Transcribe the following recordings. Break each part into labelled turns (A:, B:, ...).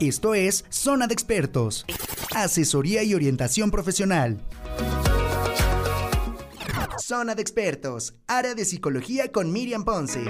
A: Esto es Zona de Expertos. Asesoría y orientación profesional. Zona de Expertos. Área de Psicología con Miriam Ponce.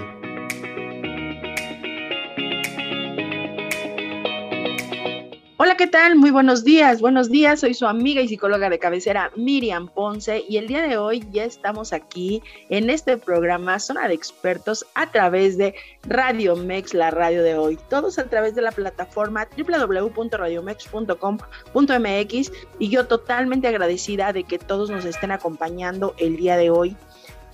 B: ¿Qué tal? Muy buenos días. Buenos días. Soy su amiga y psicóloga de cabecera Miriam Ponce y el día de hoy ya estamos aquí en este programa Zona de Expertos a través de Radio Mex, la radio de hoy. Todos a través de la plataforma www.radiomex.com.mx y yo totalmente agradecida de que todos nos estén acompañando el día de hoy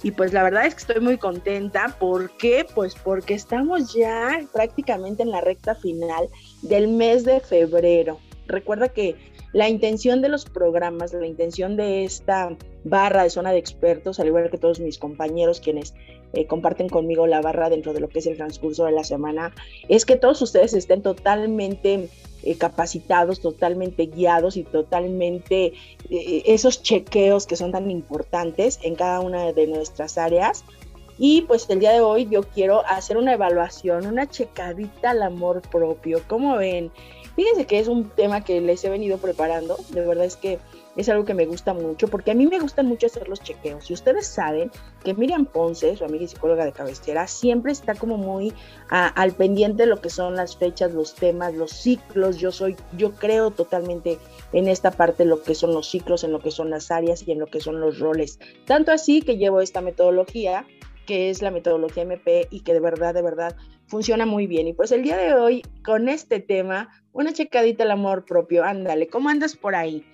B: y pues la verdad es que estoy muy contenta. ¿Por qué? Pues porque estamos ya prácticamente en la recta final del mes de febrero. Recuerda que la intención de los programas, la intención de esta barra de zona de expertos, al igual que todos mis compañeros quienes eh, comparten conmigo la barra dentro de lo que es el transcurso de la semana, es que todos ustedes estén totalmente eh, capacitados, totalmente guiados y totalmente eh, esos chequeos que son tan importantes en cada una de nuestras áreas. Y pues el día de hoy yo quiero hacer una evaluación, una checadita al amor propio. ¿Cómo ven? Fíjense que es un tema que les he venido preparando. De verdad es que es algo que me gusta mucho, porque a mí me gustan mucho hacer los chequeos. Y ustedes saben que Miriam Ponce, su amiga y psicóloga de cabecera, siempre está como muy al pendiente de lo que son las fechas, los temas, los ciclos. Yo soy, yo creo totalmente en esta parte lo que son los ciclos, en lo que son las áreas y en lo que son los roles. Tanto así que llevo esta metodología que es la metodología MP y que de verdad, de verdad funciona muy bien. Y pues el día de hoy, con este tema, una checadita al amor propio. Ándale, ¿cómo andas por ahí?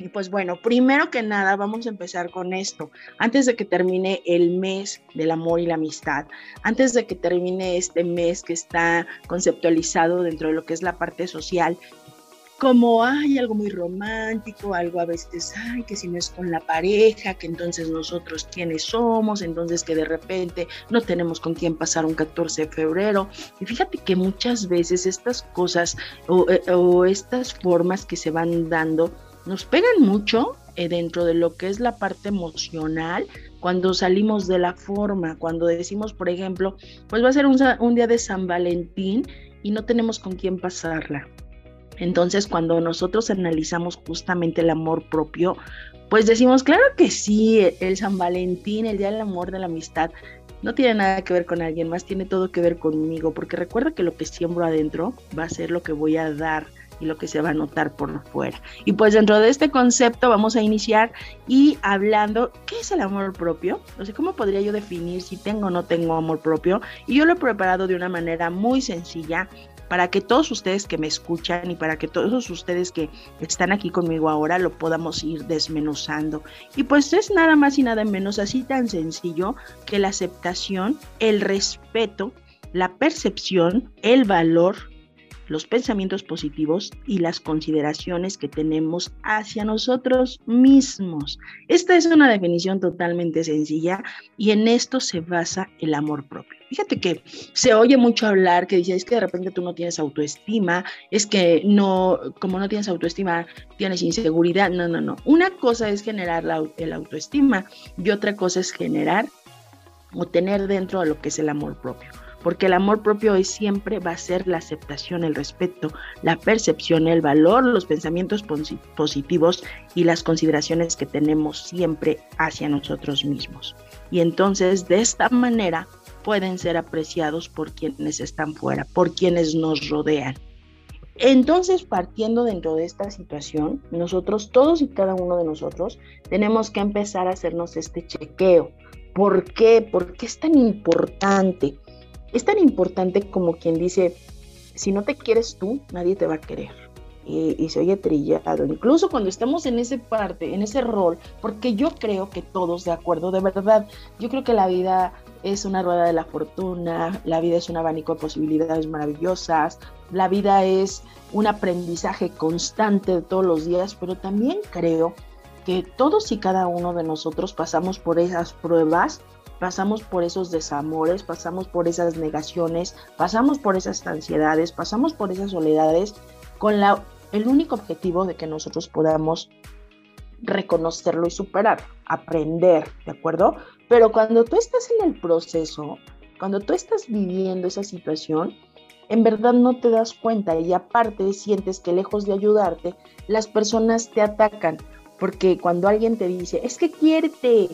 B: Y pues bueno, primero que nada vamos a empezar con esto. Antes de que termine el mes del amor y la amistad, antes de que termine este mes que está conceptualizado dentro de lo que es la parte social, como hay algo muy romántico, algo a veces, ay, que si no es con la pareja, que entonces nosotros quiénes somos, entonces que de repente no tenemos con quién pasar un 14 de febrero. Y fíjate que muchas veces estas cosas o, eh, estas formas que se van dando, nos pegan mucho eh, dentro de lo que es la parte emocional cuando salimos de la forma, cuando decimos, por ejemplo, pues va a ser un, un día de San Valentín y no tenemos con quién pasarla. Entonces, cuando nosotros analizamos justamente el amor propio, pues decimos, claro que sí, el San Valentín, el Día del Amor, de la Amistad, no tiene nada que ver con alguien más, tiene todo que ver conmigo, porque recuerda que lo que siembro adentro va a ser lo que voy a dar y lo que se va a notar por fuera. Y pues dentro de este concepto vamos a iniciar y hablando, ¿qué es el amor propio? O sea, ¿cómo podría yo definir si tengo o no tengo amor propio? Y yo lo he preparado de una manera muy sencilla para que todos ustedes que me escuchan y para que todos ustedes que están aquí conmigo ahora lo podamos ir desmenuzando. Y pues es nada más y nada menos así tan sencillo que la aceptación, el respeto, la percepción, el valor los pensamientos positivos y las consideraciones que tenemos hacia nosotros mismos. Esta es una definición totalmente sencilla y en esto se basa el amor propio. Fíjate que se oye mucho hablar que dice, es que de repente tú no tienes autoestima, es que no, como no tienes autoestima, tienes inseguridad. No, no, no. Una cosa es generar la, el autoestima y otra cosa es generar o tener dentro de lo que es el amor propio porque el amor propio es siempre va a ser la aceptación, el respeto, la percepción, el valor, los pensamientos positivos y las consideraciones que tenemos siempre hacia nosotros mismos. Y entonces de esta manera pueden ser apreciados por quienes están fuera, por quienes nos rodean. Entonces, partiendo dentro de esta situación, nosotros, todos y cada uno de nosotros, tenemos que empezar a hacernos este chequeo. ¿Por qué? ¿Por qué es tan importante? Es tan importante como quien dice, si no te quieres tú, nadie te va a querer. Y, se oye trillado, incluso cuando estamos en ese parte, en ese rol, porque yo creo que todos de acuerdo, de verdad, yo creo que la vida es una rueda de la fortuna, la vida es un abanico de posibilidades maravillosas, la vida es un aprendizaje constante de todos los días, pero también creo que todos y cada uno de nosotros pasamos por esas pruebas pasamos por esos desamores, pasamos por esas negaciones, pasamos por esas ansiedades, pasamos por esas soledades con la, el único objetivo de que nosotros podamos reconocerlo y superar, aprender, ¿de acuerdo? Pero cuando tú estás en el proceso, cuando tú estás viviendo esa situación, en verdad no te das cuenta y aparte sientes que lejos de ayudarte, las personas te atacan, porque cuando alguien te dice, es que quiérete,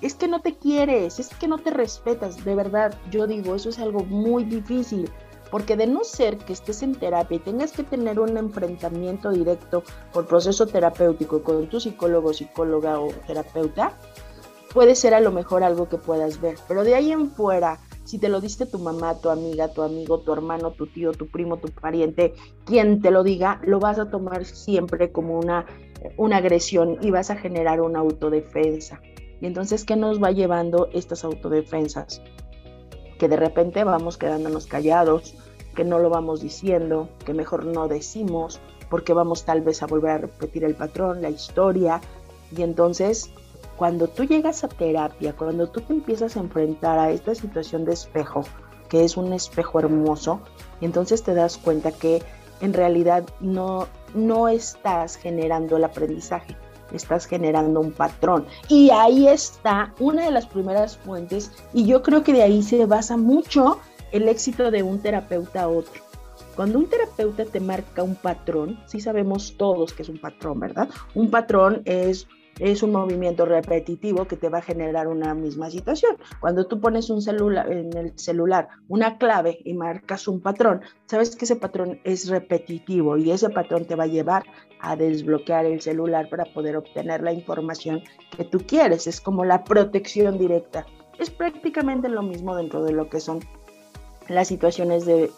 B: es que no te quieres, es que no te respetas, de verdad, yo digo, eso es algo muy difícil, porque de no ser que estés en terapia y tengas que tener un enfrentamiento directo por proceso terapéutico con tu psicólogo, psicóloga o terapeuta, puede ser a lo mejor algo que puedas ver, pero de ahí en fuera, si te lo diste tu mamá, tu amiga, tu amigo, tu hermano, tu tío, tu primo, tu pariente, quien te lo diga, lo vas a tomar siempre como una, una agresión y vas a generar una autodefensa. Y entonces, ¿qué nos va llevando estas autodefensas? Que de repente vamos quedándonos callados, que no lo vamos diciendo, que mejor no decimos, porque vamos tal vez a volver a repetir el patrón, la historia. Y entonces, cuando tú llegas a terapia, cuando tú te empiezas a enfrentar a esta situación de espejo, que es un espejo hermoso, entonces te das cuenta que en realidad no, no estás generando el aprendizaje, estás generando un patrón. Y ahí está una de las primeras fuentes y yo creo que de ahí se basa mucho el éxito de un terapeuta a otro. Cuando un terapeuta te marca un patrón, sí sabemos todos que es un patrón, ¿verdad? Un patrón es es un movimiento repetitivo que te va a generar una misma situación. Cuando tú pones un celular en el celular una clave y marcas un patrón, sabes que ese patrón es repetitivo y ese patrón te va a llevar a desbloquear el celular para poder obtener la información que tú quieres. Es como la protección directa. Es prácticamente lo mismo dentro de lo que son las situaciones de,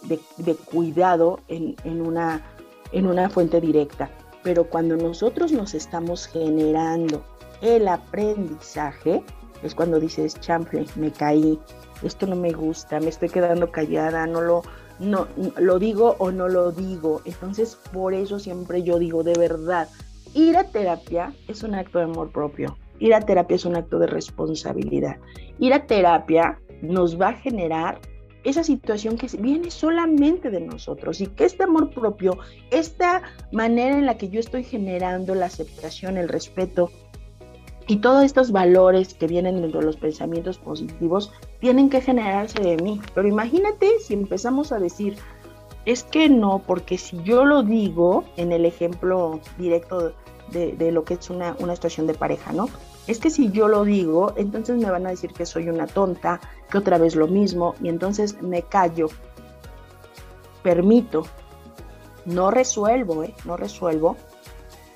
B: cuidado en, una, en una fuente directa. Pero cuando nosotros nos estamos generando el aprendizaje, es cuando dices, chample, me caí, esto no me gusta, me estoy quedando callada, no lo, no, lo digo o no lo digo. Entonces, por eso siempre yo digo, de verdad, ir a terapia es un acto de amor propio. Ir a terapia es un acto de responsabilidad. Ir a terapia nos va a generar esa situación que viene solamente de nosotros y que este amor propio, esta manera en la que yo estoy generando la aceptación, el respeto y todos estos valores que vienen dentro de los pensamientos positivos tienen que generarse de mí. Pero imagínate si empezamos a decir, es que no, porque si yo lo digo en el ejemplo directo de, lo que es una, una situación de pareja, ¿no? Es que si yo lo digo, entonces me van a decir que soy una tonta, que otra vez lo mismo, y entonces me callo, permito, no resuelvo, ¿eh? no resuelvo,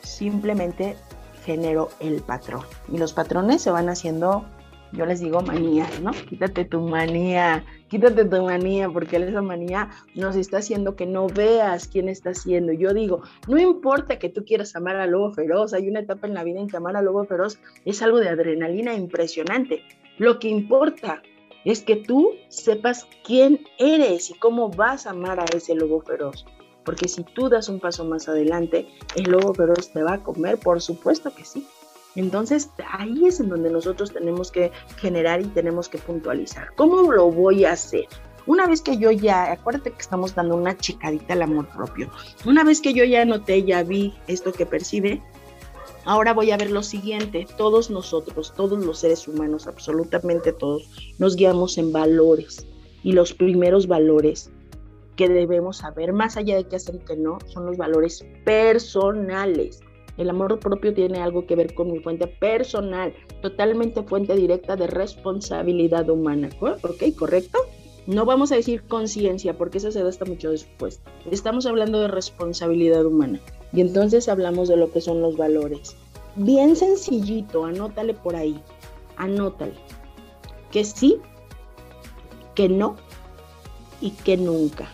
B: simplemente genero el patrón. Y los patrones se van haciendo yo les digo manía, ¿no? Quítate tu manía, quítate tu manía, porque esa manía nos está haciendo que no veas quién está haciendo. Yo digo, no importa que tú quieras amar al lobo feroz, hay una etapa en la vida en que amar al lobo feroz es algo de adrenalina impresionante. Lo que importa es que tú sepas quién eres y cómo vas a amar a ese lobo feroz. Porque si tú das un paso más adelante, el lobo feroz te va a comer, por supuesto que sí. Entonces, ahí es en donde nosotros tenemos que generar y tenemos que puntualizar. ¿Cómo lo voy a hacer? Una vez que yo ya, acuérdate que estamos dando una chicadita al amor propio. Una vez que yo ya noté, ya vi esto que percibe, ahora voy a ver lo siguiente. Todos nosotros, todos los seres humanos, absolutamente todos, nos guiamos en valores. Y los primeros valores que debemos saber, más allá de que hacer y que no, son los valores personales. El amor propio tiene algo que ver con mi fuente personal, totalmente fuente directa de responsabilidad humana. ¿Ok? ¿Correcto? No vamos a decir conciencia, porque eso se da hasta mucho después. Estamos hablando de responsabilidad humana. Y entonces hablamos de lo que son los valores. Bien sencillito, anótale por ahí. Anótale. Que sí, que no y que nunca.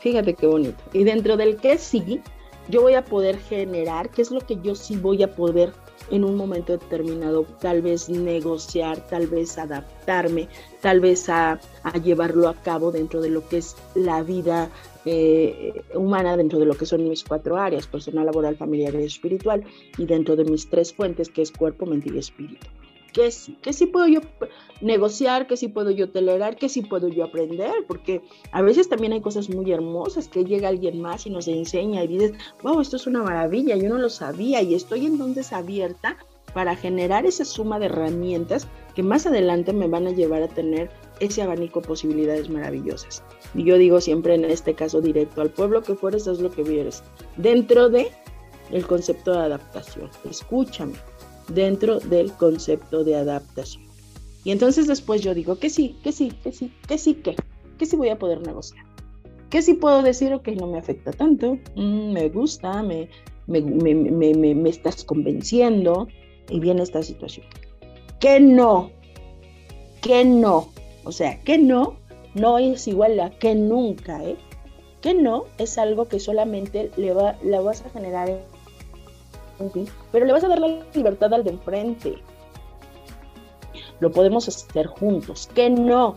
B: Fíjate qué bonito. Y dentro del que sí, yo voy a poder generar, qué es lo que yo sí voy a poder en un momento determinado, tal vez negociar, tal vez adaptarme, tal vez a, llevarlo a cabo dentro de lo que es la vida eh, humana, dentro de lo que son mis cuatro áreas, personal, laboral, familiar y espiritual, y dentro de mis tres fuentes, que es cuerpo, mente y espíritu que sí, sí puedo yo negociar, que sí puedo yo tolerar, que sí puedo yo aprender, porque a veces también hay cosas muy hermosas que llega alguien más y nos enseña y dices, wow, esto es una maravilla, yo no lo sabía y estoy entonces abierta para generar esa suma de herramientas que más adelante me van a llevar a tener ese abanico de posibilidades maravillosas. Y yo digo siempre en este caso directo, al pueblo que fueres es lo que vieres. Dentro de el concepto de adaptación. Escúchame, dentro del concepto de adaptación. Y entonces después yo digo que sí, que sí, que sí, que sí, que, que sí voy a poder negociar. Que sí puedo decir, ok, no me afecta tanto, mm, me gusta, me, me, me, me, estás convenciendo y viene esta situación. Que no, que no, o sea, que no, no es igual a que nunca, ¿eh? Que no es algo que solamente le va, la vas a generar pero le vas a dar la libertad al de enfrente. Lo podemos hacer juntos. Que no,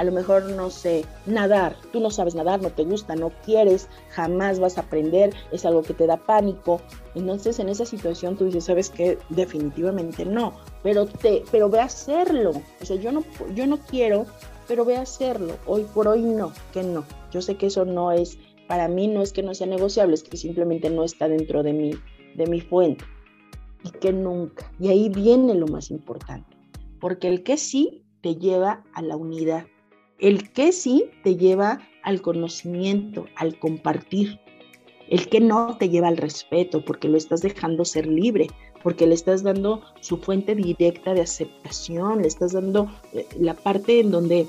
B: a lo mejor no sé, nadar, tú no sabes nadar, no te gusta, no quieres, jamás vas a aprender, es algo que te da pánico. Entonces en esa situación tú dices, sabes que definitivamente no, pero te, pero ve a hacerlo. O sea, yo no, yo no quiero, pero ve a hacerlo. Hoy por hoy no, que no. Yo sé que eso no es, para mí no es que no sea negociable, es que simplemente no está dentro de mi, de mi fuente. Y que nunca. Y ahí viene lo más importante. Porque el que sí te lleva a la unidad el que sí te lleva al conocimiento, al compartir. El que no te lleva al respeto, porque lo estás dejando ser libre, porque le estás dando su fuente directa de aceptación, le estás dando eh, la parte en donde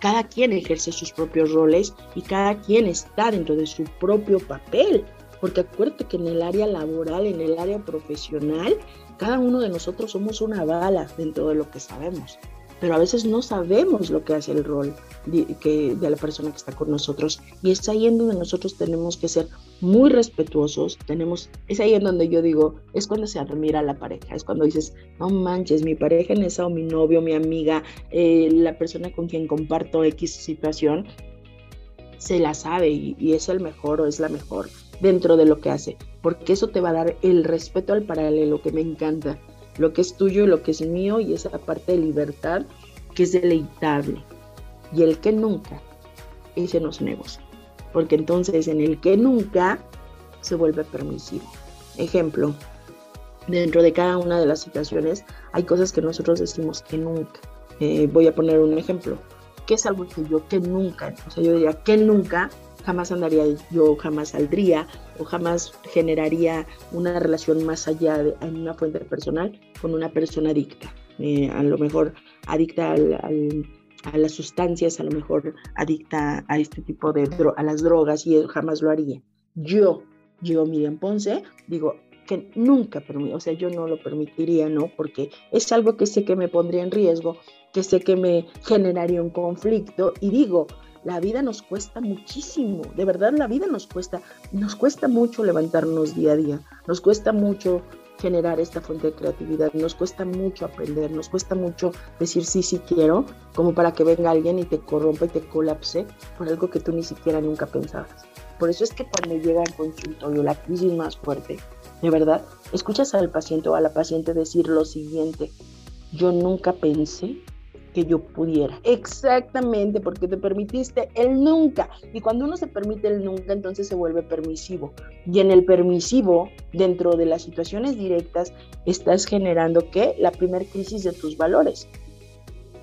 B: cada quien ejerce sus propios roles y cada quien está dentro de su propio papel. Porque acuérdate que en el área laboral, en el área profesional, cada uno de nosotros somos una bala dentro de lo que sabemos. Pero a veces no sabemos lo que hace el rol de, la persona que está con nosotros. Y es ahí en donde nosotros tenemos que ser muy respetuosos, tenemos, es ahí en donde yo digo, es cuando se admira la pareja, es cuando dices, no manches, mi pareja en esa o mi novio, mi amiga, eh, la persona con quien comparto X situación, se la sabe y es el mejor o es la mejor dentro de lo que hace, porque eso te va a dar el respeto al paralelo que me encanta lo que es tuyo, lo que es mío y esa parte de libertad que es deleitable. Y el que nunca, ese no se negocia. Porque entonces en el que nunca se vuelve permisivo. Ejemplo, dentro de cada una de las situaciones hay cosas que nosotros decimos que nunca. Eh, voy a poner un ejemplo. ¿Qué es algo que yo que nunca? O sea, yo diría que nunca jamás andaría, yo jamás saldría o jamás generaría una relación más allá de en una fuente personal con una persona adicta. Eh, a lo mejor adicta a las sustancias, a lo mejor adicta a este tipo de a las drogas y jamás lo haría. Yo, yo Miriam Ponce, digo que nunca, o sea, yo no lo permitiría, ¿no? Porque es algo que sé que me pondría en riesgo, que sé que me generaría un conflicto y digo, la vida nos cuesta muchísimo, de verdad la vida nos cuesta, nos cuesta mucho levantarnos día a día, nos cuesta mucho generar esta fuente de creatividad, nos cuesta mucho aprender, nos cuesta mucho decir sí, sí quiero, como para que venga alguien y te corrompa y te colapse por algo que tú ni siquiera nunca pensabas. Por eso es que cuando llega al consultorio la crisis más fuerte, de verdad, escuchas al paciente o a la paciente decir lo siguiente, yo nunca pensé que yo pudiera. Exactamente, porque te permitiste el nunca. Y cuando uno se permite el nunca, entonces se vuelve permisivo. Y en el permisivo, dentro de las situaciones directas, estás generando que la primer crisis de tus valores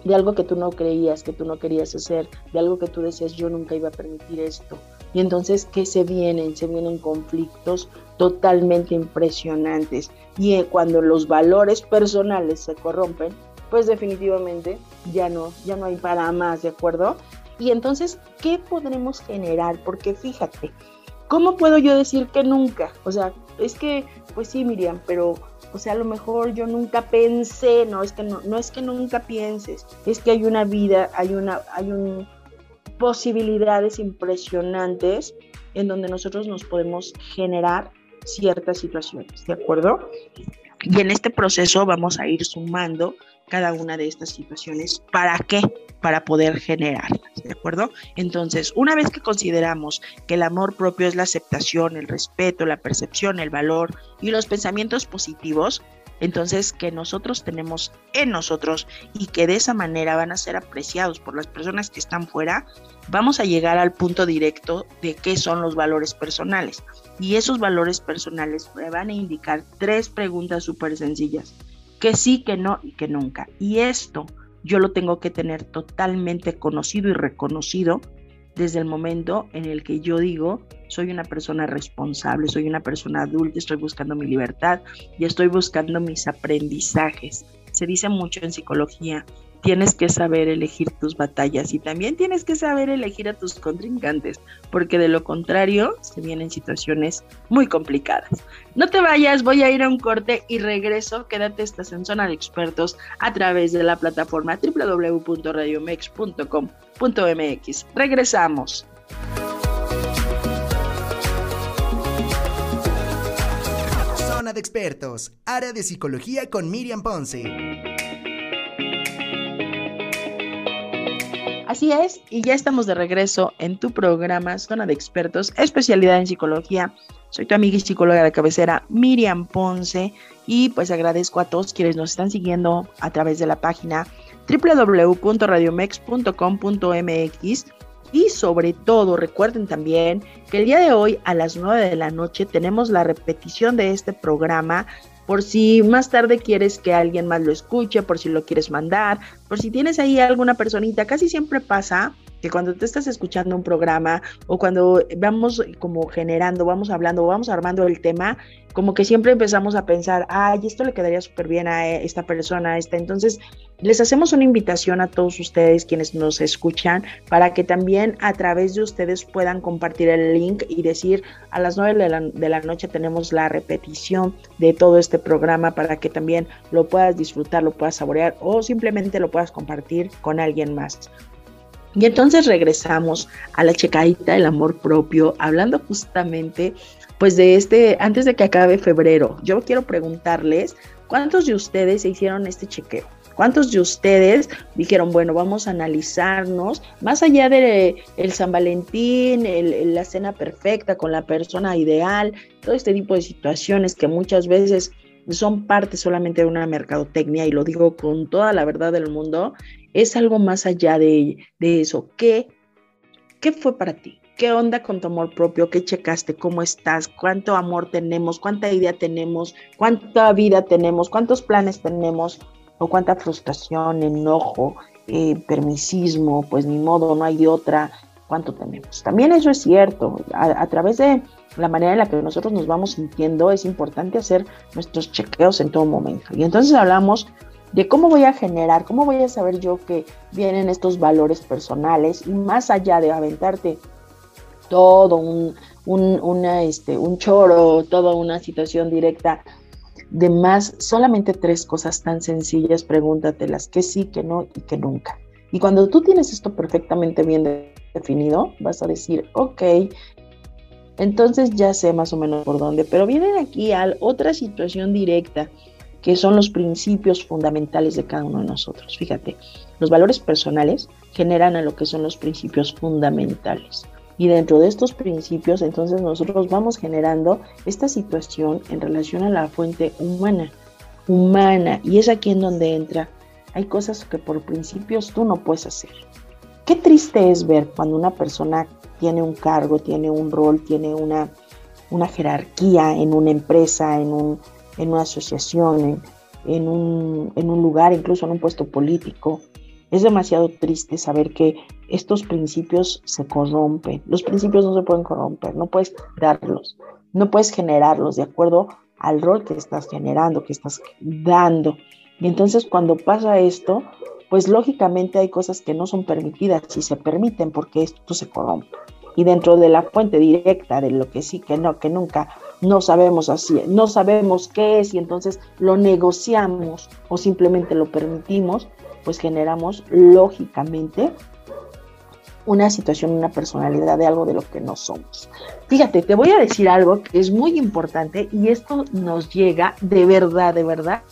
B: de algo que tú no creías, que tú no querías hacer, de algo que tú decías, yo nunca iba a permitir esto. Y entonces, ¿qué se vienen? Se vienen conflictos totalmente impresionantes. Y eh, cuando los valores personales se corrompen, pues definitivamente ya no, ya no hay para más, ¿de acuerdo? Y entonces, ¿qué podremos generar? Porque fíjate, ¿cómo puedo yo decir que nunca? O sea, es que, pues sí, Miriam, pero, o sea, a lo mejor yo nunca pensé, no es que no, no es que nunca pienses, es que hay una vida, hay una, hay un posibilidades impresionantes en donde nosotros nos podemos generar ciertas situaciones, ¿de acuerdo? Y en este proceso vamos a ir sumando cada una de estas situaciones. ¿Para qué? Para poder generarlas, ¿de acuerdo? Entonces, una vez que consideramos que el amor propio es la aceptación, el respeto, la percepción, el valor y los pensamientos positivos, entonces que nosotros tenemos en nosotros y que de esa manera van a ser apreciados por las personas que están fuera, vamos a llegar al punto directo de qué son los valores personales. Y esos valores personales me van a indicar tres preguntas súper sencillas que sí, que no y que nunca. Y esto yo lo tengo que tener totalmente conocido y reconocido desde el momento en el que yo digo, soy una persona responsable, soy una persona adulta, estoy buscando mi libertad y estoy buscando mis aprendizajes. Se dice mucho en psicología, tienes que saber elegir tus batallas y también tienes que saber elegir a tus contrincantes, porque de lo contrario se vienen situaciones muy complicadas. No te vayas, voy a ir a un corte y regreso. Quédate, estás en zona de expertos a través de la plataforma www.radiomex.com.mx. Regresamos.
A: Zona de expertos, área de psicología con Miriam Ponce.
B: Así es, y ya estamos de regreso en tu programa Zona de Expertos, especialidad en psicología. Soy tu amiga y psicóloga de cabecera, Miriam Ponce, y pues agradezco a todos quienes nos están siguiendo a través de la página www.radiomex.com.mx y sobre todo recuerden también que el día de hoy a las 9 de la noche tenemos la repetición de este programa por si más tarde quieres que alguien más lo escuche, por si lo quieres mandar, por si tienes ahí alguna personita, casi siempre pasa que cuando te estás escuchando un programa o cuando vamos como generando, vamos hablando, vamos armando el tema, como que siempre empezamos a pensar, ay, esto le quedaría súper bien a esta persona, a esta. Entonces, les hacemos una invitación a todos ustedes quienes nos escuchan para que también a través de ustedes puedan compartir el link y decir a las nueve de la, de la noche tenemos la repetición de todo este programa para que también lo puedas disfrutar, lo puedas saborear o simplemente lo puedas compartir con alguien más. Y entonces regresamos a la checadita del amor propio, hablando justamente, pues de este, antes de que acabe febrero, yo quiero preguntarles, ¿cuántos de ustedes se hicieron este chequeo? ¿Cuántos de ustedes dijeron, bueno, vamos a analizarnos, más allá de el San Valentín, la cena perfecta con la persona ideal, todo este tipo de situaciones que muchas veces son parte solamente de una mercadotecnia y lo digo con toda la verdad del mundo, es algo más allá de, eso. ¿Qué, ¿Qué fue para ti? ¿Qué onda con tu amor propio? ¿Qué checaste? ¿Cómo estás? ¿Cuánto amor tenemos? ¿Cuánta idea tenemos? ¿Cuánta vida tenemos? ¿Cuántos planes tenemos? ¿O cuánta frustración, enojo, eh, permisismo? Pues ni modo, no hay de otra. ¿Cuánto tenemos? También eso es cierto. A, a través de la manera en la que nosotros nos vamos sintiendo, es importante hacer nuestros chequeos en todo momento. Y entonces hablamos de cómo voy a generar, cómo voy a saber yo que vienen estos valores personales y más allá de aventarte todo un, una, este, un choro, toda una situación directa de más, solamente tres cosas tan sencillas, pregúntatelas, que sí, que no y que nunca. Y cuando tú tienes esto perfectamente bien definido, vas a decir, ok, entonces ya sé más o menos por dónde, pero vienen aquí a otra situación directa que son los principios fundamentales de cada uno de nosotros. Fíjate, los valores personales generan a lo que son los principios fundamentales. Y dentro de estos principios, entonces nosotros vamos generando esta situación en relación a la fuente humana, humana. Y es aquí en donde entra, hay cosas que por principios tú no puedes hacer. Qué triste es ver cuando una persona tiene un cargo, tiene un rol, tiene una, una jerarquía en una empresa, en un, en una asociación, en, un, un lugar, incluso en un puesto político. Es demasiado triste saber que estos principios se corrompen. Los principios no se pueden corromper, no puedes darlos, no puedes generarlos de acuerdo al rol que estás generando, que estás dando. Y entonces cuando pasa esto, pues lógicamente hay cosas que no son permitidas y se permiten porque esto se corrompe. Y dentro de la fuente directa de lo que sí, que no, que nunca, no sabemos así, no sabemos qué es y entonces lo negociamos o simplemente lo permitimos, pues generamos lógicamente una situación, una personalidad de algo de lo que no somos. Fíjate, te voy a decir algo que es muy importante y esto nos llega de verdad, de verdad,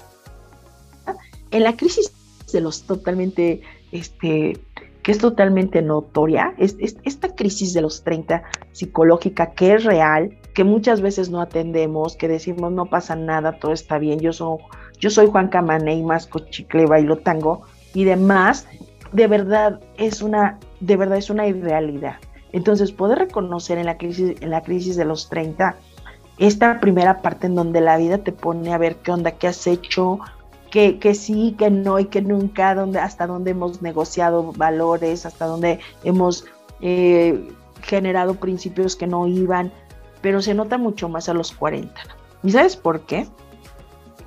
B: en la crisis de los totalmente, este, que es totalmente notoria, es, esta crisis de los 30 psicológica que es real, que muchas veces no atendemos, que decimos no pasa nada, todo está bien, yo soy, yo soy Juan Camaney, Masco Chicle, bailo tango y demás, de verdad es una, de verdad es una irrealidad. Entonces, poder reconocer en la crisis, en la crisis de los 30, esta primera parte en donde la vida te pone a ver qué onda, qué has hecho, que, que, sí, que no y que nunca, donde, hasta donde hemos negociado valores, hasta donde hemos eh, generado principios que no iban, pero se nota mucho más a los 40. ¿Y sabes por qué?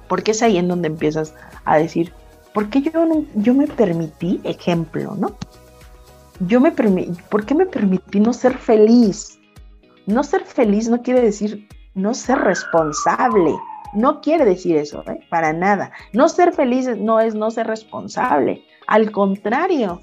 B: Porque es ahí en donde empiezas a decir, ¿por qué yo, no, yo me permití, ejemplo, ¿no? Yo me permití, ¿por qué me permití no ser feliz? No ser feliz no quiere decir no ser responsable. No quiere decir eso, ¿eh? para nada. No ser feliz no es no ser responsable. Al contrario,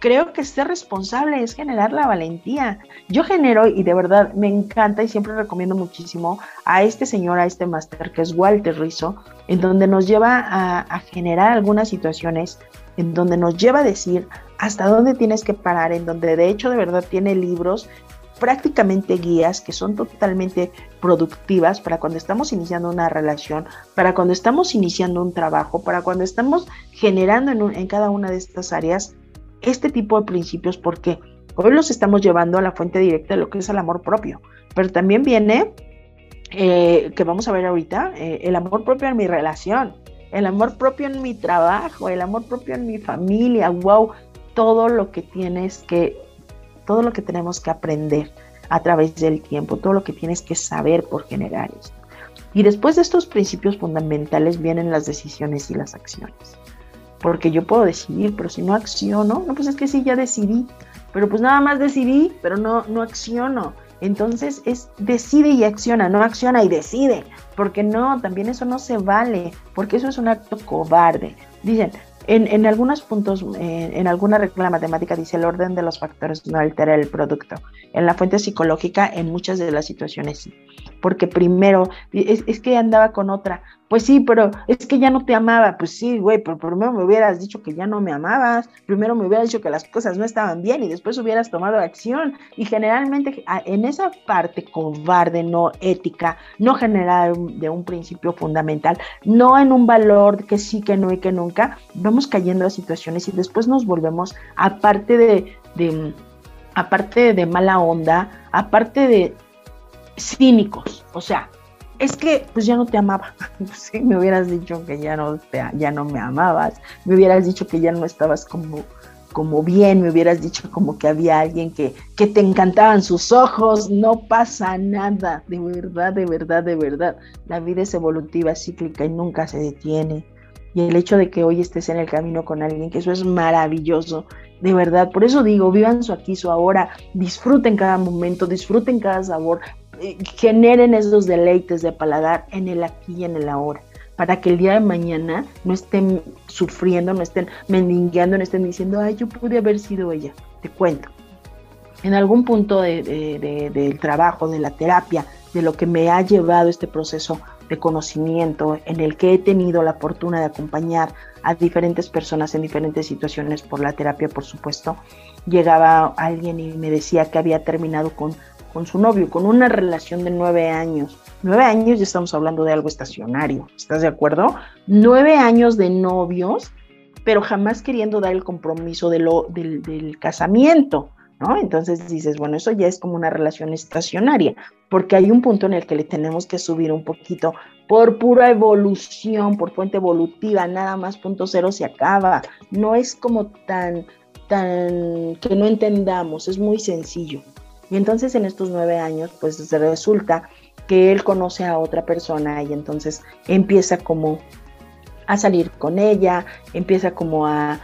B: creo que ser responsable es generar la valentía. Yo genero y de verdad me encanta y siempre recomiendo muchísimo a este señor, a este máster que es Walter Rizzo, en donde nos lleva a, a, generar algunas situaciones, en donde nos lleva a decir hasta dónde tienes que parar, en donde de hecho de verdad tiene libros prácticamente guías que son totalmente productivas para cuando estamos iniciando una relación, para cuando estamos iniciando un trabajo, para cuando estamos generando en, cada una de estas áreas este tipo de principios, porque hoy los estamos llevando a la fuente directa de lo que es el amor propio, pero también viene, eh, que vamos a ver ahorita, eh, el amor propio en mi relación, el amor propio en mi trabajo, el amor propio en mi familia, wow, todo lo que tienes que todo lo que tenemos que aprender a través del tiempo, todo lo que tienes que saber por generar esto. Y después de estos principios fundamentales vienen las decisiones y las acciones. Porque yo puedo decidir, pero si no acciono, no, pues es que sí, ya decidí. Pero pues nada más decidí, pero no, no acciono. Entonces es decide y acciona, no acciona y decide. Porque no, también eso no se vale, porque eso es un acto cobarde. Dicen, en, algunos puntos, eh, en alguna regla matemática dice el orden de los factores no altera el producto. En la fuente psicológica, en muchas de las situaciones sí. Porque primero, es, es que andaba con otra, pues sí, pero es que ya no te amaba. Pues sí, güey, pero primero me hubieras dicho que ya no me amabas, primero me hubieras dicho que las cosas no estaban bien y después hubieras tomado acción. Y generalmente en esa parte cobarde, no ética, no generada de un principio fundamental, no en un valor que sí, que no y que nunca, vamos cayendo a situaciones y después nos volvemos, aparte de, de aparte de mala onda, aparte de cínicos, o sea, es que pues ya no te amaba. Si me hubieras dicho que ya no, te, ya no me amabas, me hubieras dicho que ya no estabas como, como bien, me hubieras dicho como que había alguien que, que te encantaban sus ojos, no pasa nada, de verdad, de verdad, de verdad. La vida es evolutiva, cíclica y nunca se detiene. Y el hecho de que hoy estés en el camino con alguien, que eso es maravilloso, de verdad. Por eso digo, vivan su aquí, su ahora, disfruten cada momento, disfruten cada sabor, generen esos deleites de paladar en el aquí y en el ahora, para que el día de mañana no estén sufriendo, no estén mendigando, no estén diciendo, ay, yo pude haber sido ella. Te cuento. En algún punto del trabajo, de la terapia, de lo que me ha llevado este proceso de conocimiento, en el que he tenido la fortuna de acompañar a diferentes personas en diferentes situaciones por la terapia, por supuesto, llegaba alguien y me decía que había terminado con con su novio, con una relación de nueve años. Nueve años ya estamos hablando de algo estacionario, ¿estás de acuerdo? Nueve años de novios, pero jamás queriendo dar el compromiso de lo, del, del casamiento, ¿no? Entonces dices, bueno, eso ya es como una relación estacionaria, porque hay un punto en el que le tenemos que subir un poquito por pura evolución, por fuente evolutiva, nada más punto cero se acaba. No es como tan, tan que no entendamos, es muy sencillo. Y entonces en estos nueve años, pues resulta que él conoce a otra persona y entonces empieza como a salir con ella, empieza como a,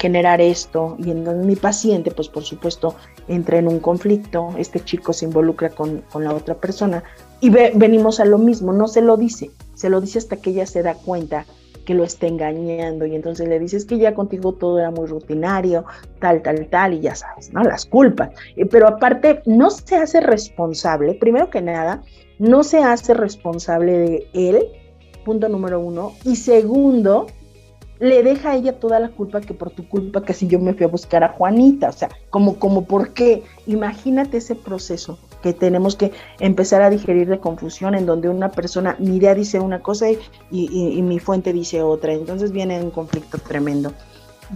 B: generar esto. Y en mi paciente, pues por supuesto, entra en un conflicto, este chico se involucra con, la otra persona y venimos a lo mismo, no se lo dice, se lo dice hasta que ella se da cuenta que lo está engañando y entonces le dices que ya contigo todo era muy rutinario, tal, tal, tal, y ya sabes, ¿no? Las culpas. Eh, pero aparte, no se hace responsable, primero que nada, no se hace responsable de él, punto número uno, y segundo, le deja a ella toda la culpa que por tu culpa casi yo me fui a buscar a Juanita, o sea, como, como, ¿por qué? Imagínate ese proceso que tenemos que empezar a digerir de confusión en donde una persona, mi idea dice una cosa y, mi fuente dice otra, entonces viene un conflicto tremendo.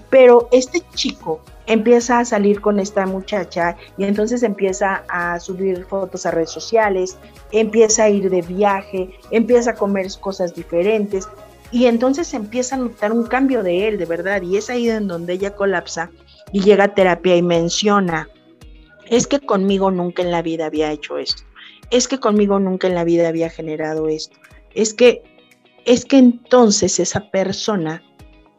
B: Pero este chico empieza a salir con esta muchacha y entonces empieza a subir fotos a redes sociales, empieza a ir de viaje, empieza a comer cosas diferentes, Y entonces empieza a notar un cambio de él, de verdad, y es ahí en donde ella colapsa y llega a terapia y menciona, es que conmigo nunca en la vida había hecho esto, es que conmigo nunca en la vida había generado esto, es que, es que entonces esa persona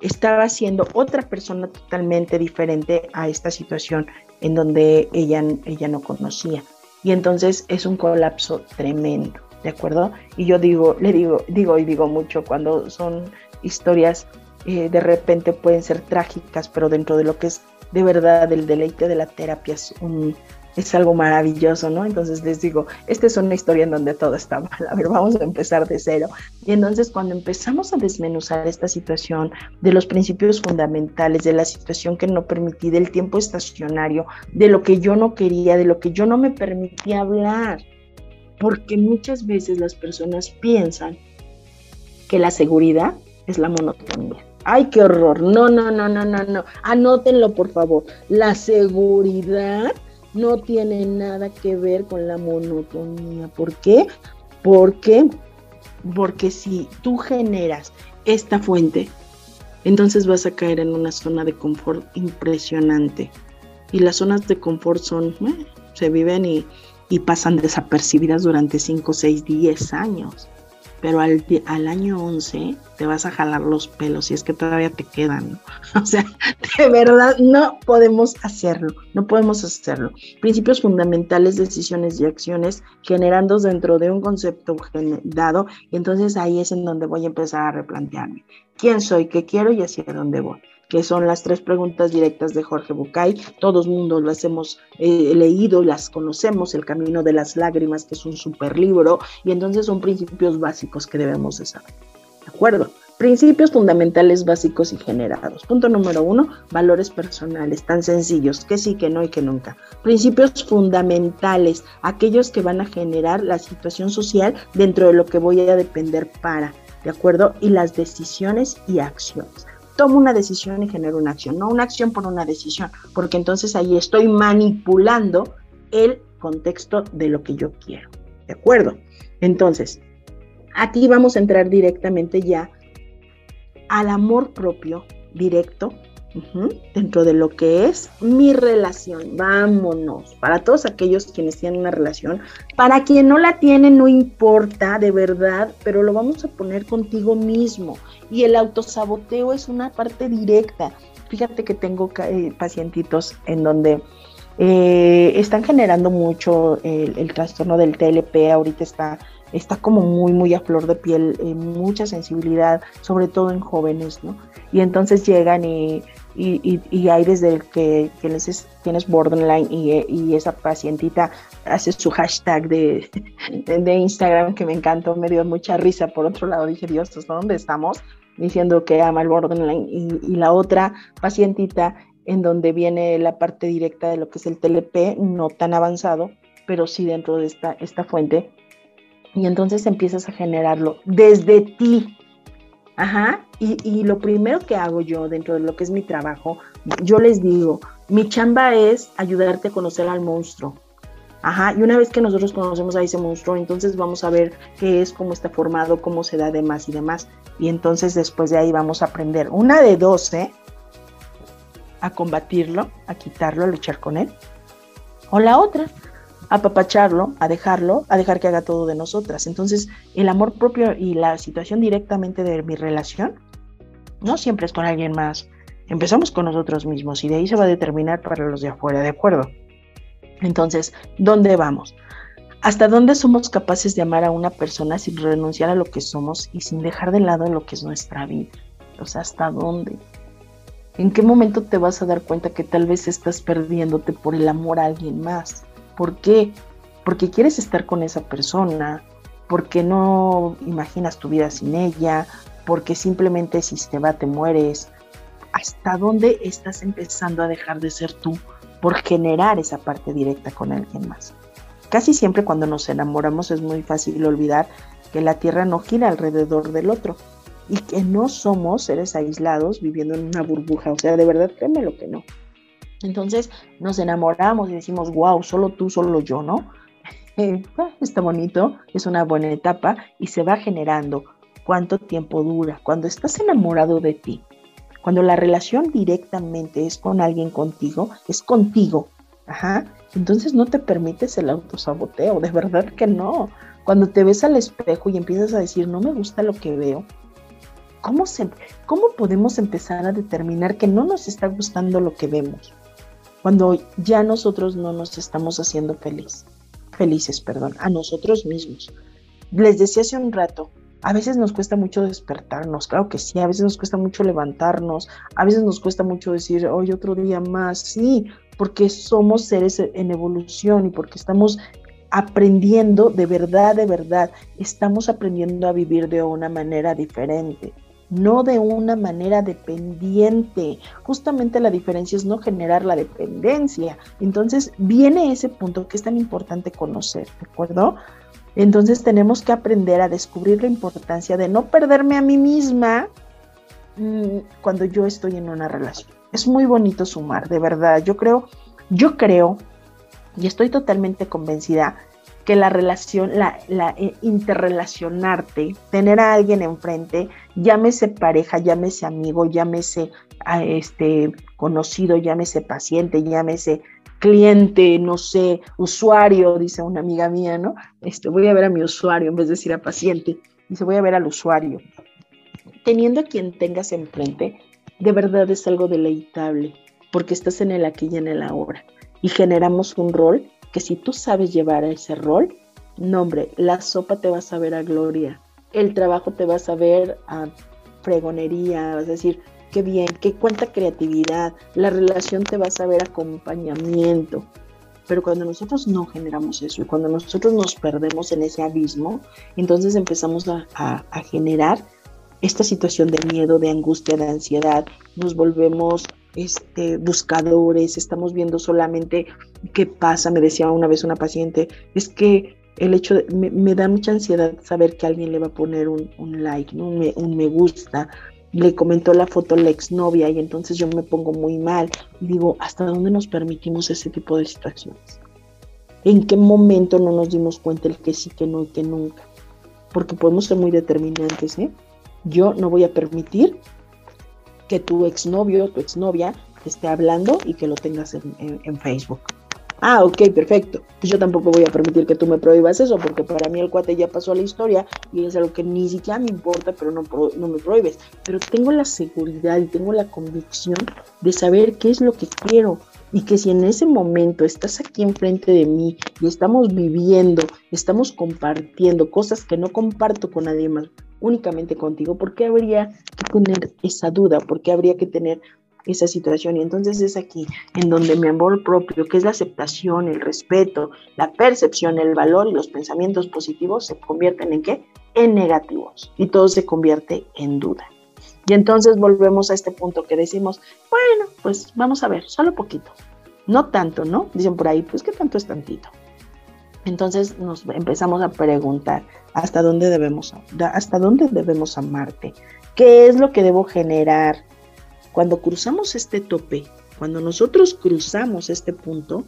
B: estaba siendo otra persona totalmente diferente a esta situación en donde ella, ella no conocía. Y entonces es un colapso tremendo, ¿de acuerdo? Y yo digo, le digo, digo y digo mucho cuando son historias eh, de repente pueden ser trágicas, pero dentro de lo que es de verdad el deleite de la terapia es un, es algo maravilloso, ¿no? Entonces les digo, esta es una historia en donde todo está mal. A ver, vamos a empezar de cero. Y entonces cuando empezamos a desmenuzar esta situación de los principios fundamentales, de la situación que no permití, del tiempo estacionario, de lo que yo no quería, de lo que yo no me permitía hablar, porque muchas veces las personas piensan que la seguridad es la monotonía. Ay, qué horror. No, no, no, no, no, no. Anótenlo, por favor. La seguridad no tiene nada que ver con la monotonía. ¿Por qué? Porque, porque si tú generas esta fuente, entonces vas a caer en una zona de confort impresionante. Y las zonas de confort son, eh, se viven y, y pasan desapercibidas durante 5, 6, 10 años pero al, al, año 11 te vas a jalar los pelos y es que todavía te quedan. O sea, de verdad no podemos hacerlo, no podemos hacerlo. Principios fundamentales, decisiones y acciones generando dentro de un concepto dado y entonces ahí es en donde voy a empezar a replantearme quién soy, qué quiero y hacia dónde voy que son las tres preguntas directas de Jorge Bucay. Todos mundo las hemos eh, leído, las conocemos, El Camino de las Lágrimas, que es un super libro, y entonces son principios básicos que debemos de saber. ¿De acuerdo? Principios fundamentales básicos y generados. Punto número uno, valores personales, tan sencillos, que sí, que no y que nunca. Principios fundamentales, aquellos que van a generar la situación social dentro de lo que voy a depender para, ¿de acuerdo? Y las decisiones y acciones tomo una decisión y genero una acción, no una acción por una decisión, porque entonces ahí estoy manipulando el contexto de lo que yo quiero. ¿De acuerdo? Entonces, aquí vamos a entrar directamente ya al amor propio directo dentro de lo que es mi relación. Vámonos. Para todos aquellos quienes tienen una relación, para quien no la tiene, no importa, de verdad, pero lo vamos a poner contigo mismo. Y el autosaboteo es una parte directa. Fíjate que tengo eh, pacientitos en donde eh, están generando mucho el, trastorno del TLP, ahorita está, está como muy, muy a flor de piel, eh, mucha sensibilidad, sobre todo en jóvenes, ¿no? Y entonces llegan y y, y, hay desde el que tienes, tienes borderline y, y, esa pacientita hace su hashtag de, de, Instagram que me encantó, me dio mucha risa. Por otro lado dije, Dios, ¿dónde estamos? Diciendo que ama el borderline y, la otra pacientita en donde viene la parte directa de lo que es el TLP, no tan avanzado, pero sí dentro de esta, esta fuente. Y entonces empiezas a generarlo desde ti, Ajá, y, lo primero que hago yo dentro de lo que es mi trabajo, yo les digo, mi chamba es ayudarte a conocer al monstruo. Ajá, y una vez que nosotros conocemos a ese monstruo, entonces vamos a ver qué es, cómo está formado, cómo se da demás y demás. Y entonces después de ahí vamos a aprender una de dos, ¿eh? A combatirlo, a quitarlo, a luchar con él. O la otra, apapacharlo, a dejarlo, a dejar que haga todo de nosotras. Entonces, el amor propio y la situación directamente de mi relación no siempre es con alguien más. Empezamos con nosotros mismos y de ahí se va a determinar para los de afuera, ¿de acuerdo? Entonces, ¿dónde vamos? ¿Hasta dónde somos capaces de amar a una persona sin renunciar a lo que somos y sin dejar de lado lo que es nuestra vida? O sea, ¿hasta dónde? ¿En qué momento te vas a dar cuenta que tal vez estás perdiéndote por el amor a alguien más? ¿Por qué? Porque quieres estar con esa persona, porque no imaginas tu vida sin ella, porque simplemente si te va te mueres. ¿Hasta dónde estás empezando a dejar de ser tú por generar esa parte directa con alguien más? Casi siempre cuando nos enamoramos es muy fácil olvidar que la Tierra no gira alrededor del otro y que no somos seres aislados viviendo en una burbuja. O sea, de verdad, créeme lo que no. Entonces nos enamoramos y decimos, wow, solo tú, solo yo, ¿no? Eh, ah, está bonito, es una buena etapa y se va generando cuánto tiempo dura, cuando estás enamorado de ti, cuando la relación directamente es con alguien contigo, es contigo, ajá, entonces no te permites el autosaboteo, de verdad que no. Cuando te ves al espejo y empiezas a decir, no me gusta lo que veo, ¿cómo, se, ¿cómo podemos empezar a determinar que no nos está gustando lo que vemos? Cuando ya nosotros no nos estamos haciendo feliz, felices, perdón, a nosotros mismos. Les decía hace un rato, a veces nos cuesta mucho despertarnos, claro que sí, a veces nos cuesta mucho levantarnos, a veces nos cuesta mucho decir, hoy otro día más, sí, porque somos seres en evolución y porque estamos aprendiendo de verdad, de verdad, estamos aprendiendo a vivir de una manera diferente, no de una manera dependiente. Justamente la diferencia es no generar la dependencia. Entonces viene ese punto que es tan importante conocer, ¿de acuerdo? Entonces tenemos que aprender a descubrir la importancia de no perderme a mí misma mm, cuando yo estoy en una relación. Es muy bonito sumar, de verdad. Yo creo, yo creo y estoy totalmente convencida que la relación, la, eh, interrelacionarte, tener a alguien enfrente, llámese pareja, llámese amigo, llámese a este conocido, llámese paciente, llámese cliente, no sé, usuario, dice una amiga mía, ¿no? Este, voy a ver a mi usuario en vez de decir a paciente, dice, voy a ver al usuario. Teniendo a quien tengas enfrente, de verdad es algo deleitable, porque estás en el aquí y en el ahora. Y generamos un rol que si tú sabes llevar a ese rol, no hombre, la sopa te va a saber a gloria, el trabajo te va a saber a fregonería, vas a decir, qué bien, qué cuenta creatividad, la relación te va a saber acompañamiento. Pero cuando nosotros no generamos eso y cuando nosotros nos perdemos en ese abismo, entonces empezamos a, a generar esta situación de miedo, de angustia, de ansiedad, nos volvemos este, buscadores, estamos viendo solamente qué pasa. Me decía una vez una paciente, es que el hecho de, me, da mucha ansiedad saber que alguien le va a poner un, like, un, me, un me gusta, le comentó la foto la exnovia y entonces yo me pongo muy mal y digo, ¿hasta dónde nos permitimos ese tipo de situaciones? ¿En qué momento no nos dimos cuenta el que sí, que no y que nunca? Porque podemos ser muy determinantes, ¿eh? Yo no voy a permitir que tu exnovio o tu exnovia esté hablando y que lo tengas en Facebook. Ah, ok, perfecto. Pues yo tampoco voy a permitir que tú me prohíbas eso, porque para mí el cuate ya pasó a la historia y es algo que ni siquiera me importa, pero no, no me prohíbes. Pero tengo la seguridad y tengo la convicción de saber qué es lo que quiero y que si en ese momento estás aquí enfrente de mí y estamos viviendo, estamos compartiendo cosas que no comparto con nadie más, únicamente contigo, ¿por qué habría que tener esa duda? ¿Por qué habría que tener esa situación. Y entonces es aquí en donde mi amor propio, que es la aceptación, el respeto, la percepción, el valor y los pensamientos positivos se convierten en qué? En negativos. Y todo se convierte en duda. Y entonces volvemos a este punto que decimos, bueno, pues vamos a ver, solo poquito. No tanto, ¿no? Dicen por ahí, pues qué tanto es tantito. Entonces nos empezamos a preguntar hasta dónde debemos, hasta dónde debemos amarte, qué es lo que debo generar, cuando cruzamos este tope, cuando nosotros cruzamos este punto,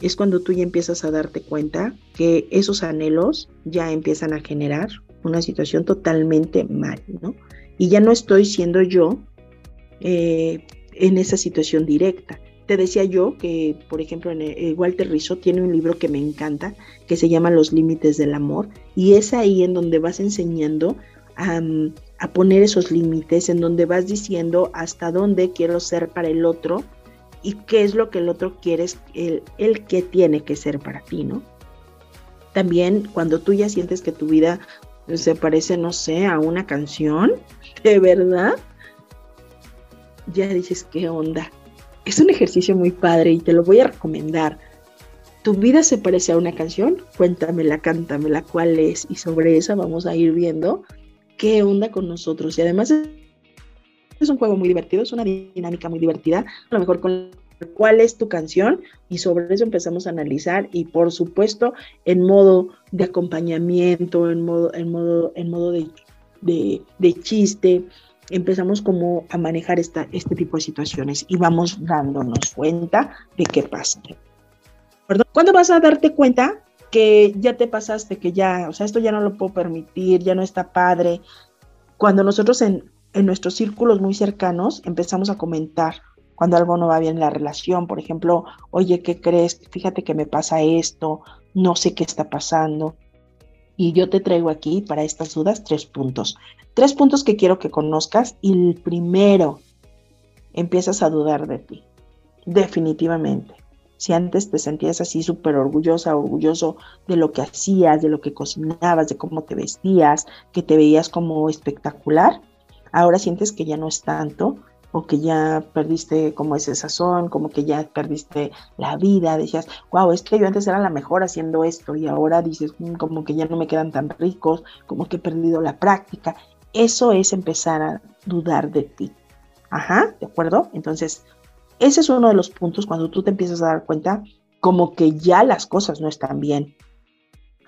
B: es cuando tú ya empiezas a darte cuenta que esos anhelos ya empiezan a generar una situación totalmente mal, ¿no? Y ya no estoy siendo yo eh, en esa situación directa. Te decía yo que, por ejemplo, eh, Walter Rizzo tiene un libro que me encanta, que se llama Los Límites del Amor, y es ahí en donde vas enseñando a a poner esos límites en donde vas diciendo hasta dónde quiero ser para el otro y qué es lo que el otro quiere, el, el que tiene que ser para ti, ¿no? También cuando tú ya sientes que tu vida se parece, no sé, a una canción, de verdad, ya dices, ¿qué onda? Es un ejercicio muy padre y te lo voy a recomendar. ¿Tu vida se parece a una canción? Cuéntamela, cántamela, cuál es. Y sobre esa vamos a ir viendo qué onda con nosotros. Y además es un juego muy divertido, es una dinámica muy divertida, a lo mejor con cuál es tu canción y sobre eso empezamos a analizar y por supuesto en modo de acompañamiento, en modo, en modo, en modo de, de, chiste, empezamos como a manejar esta, este tipo de situaciones y vamos dándonos cuenta de qué pasa. ¿Cuándo vas a darte cuenta que ya te pasaste, que ya, o sea, esto ya no lo puedo permitir, ya no está padre. Cuando nosotros en, en nuestros círculos muy cercanos empezamos a comentar cuando algo no va bien en la relación, por ejemplo, oye, ¿qué crees? Fíjate que me pasa esto, no sé qué está pasando. Y yo te traigo aquí para estas dudas tres puntos. Tres puntos que quiero que conozcas y el primero, empiezas a dudar de ti, definitivamente. Si antes te sentías así súper orgullosa, orgulloso de lo que hacías, de lo que cocinabas, de cómo te vestías, que te veías como espectacular, ahora sientes que ya no es tanto o que ya perdiste como ese sazón, como que ya perdiste la vida, decías, wow, es que yo antes era la mejor haciendo esto y ahora dices, mm, como que ya no me quedan tan ricos, como que he perdido la práctica. Eso es empezar a dudar de ti. Ajá, ¿de acuerdo? Entonces, ese es uno de los puntos cuando tú te empiezas a dar cuenta como que ya las cosas no están bien.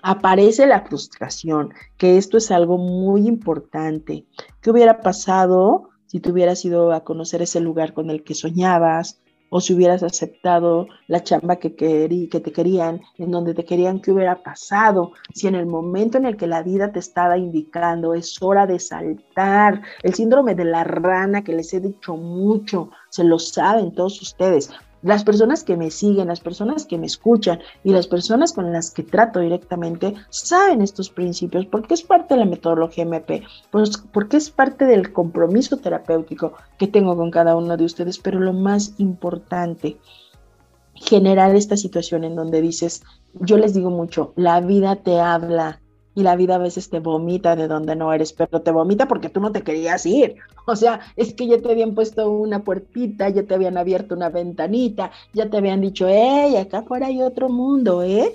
B: Aparece la frustración, que esto es algo muy importante. ¿Qué hubiera pasado si te hubieras ido a conocer ese lugar con el que soñabas? O si hubieras aceptado la chamba que, que te querían, en donde te querían que hubiera pasado, si en el momento en el que la vida te estaba indicando es hora de saltar, el síndrome de la rana que les he dicho mucho, se lo saben todos ustedes, las personas que me siguen, las personas que me escuchan y las personas con las que trato directamente saben estos principios porque es parte de la metodología MP, pues porque es parte del compromiso terapéutico que tengo con cada uno de ustedes, pero lo más importante, generar esta situación en donde dices, yo les digo mucho, la vida te habla, y la vida a veces te vomita de donde no eres, pero te vomita porque tú no te querías ir. O sea, es que ya te habían puesto una puertita, ya te habían abierto una ventanita, ya te habían dicho, hey, acá afuera hay otro mundo, ¿eh?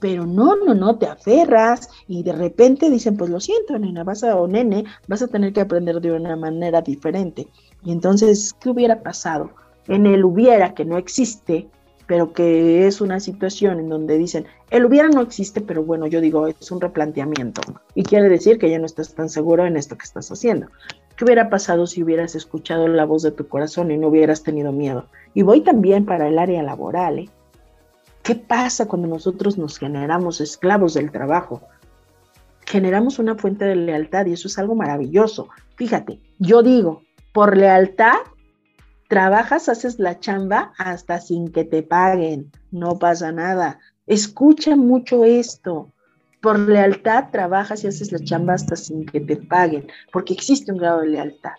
B: Pero no, no, no, te aferras y de repente dicen, pues lo siento, nena, vas a, o nene, vas a tener que aprender de una manera diferente. Y entonces, ¿qué hubiera pasado? En el hubiera que no existe, pero que es una situación en donde dicen, el hubiera no existe, pero bueno, yo digo, es un replanteamiento. Y quiere decir que ya no estás tan seguro en esto que estás haciendo. ¿Qué hubiera pasado si hubieras escuchado la voz de tu corazón y no hubieras tenido miedo? Y voy también para el área laboral. ¿eh? ¿Qué pasa cuando nosotros nos generamos esclavos del trabajo? Generamos una fuente de lealtad y eso es algo maravilloso. Fíjate, yo digo, por lealtad trabajas, haces la chamba hasta sin que te paguen, no pasa nada. Escucha mucho esto. Por lealtad trabajas y haces la chamba hasta sin que te paguen, porque existe un grado de lealtad.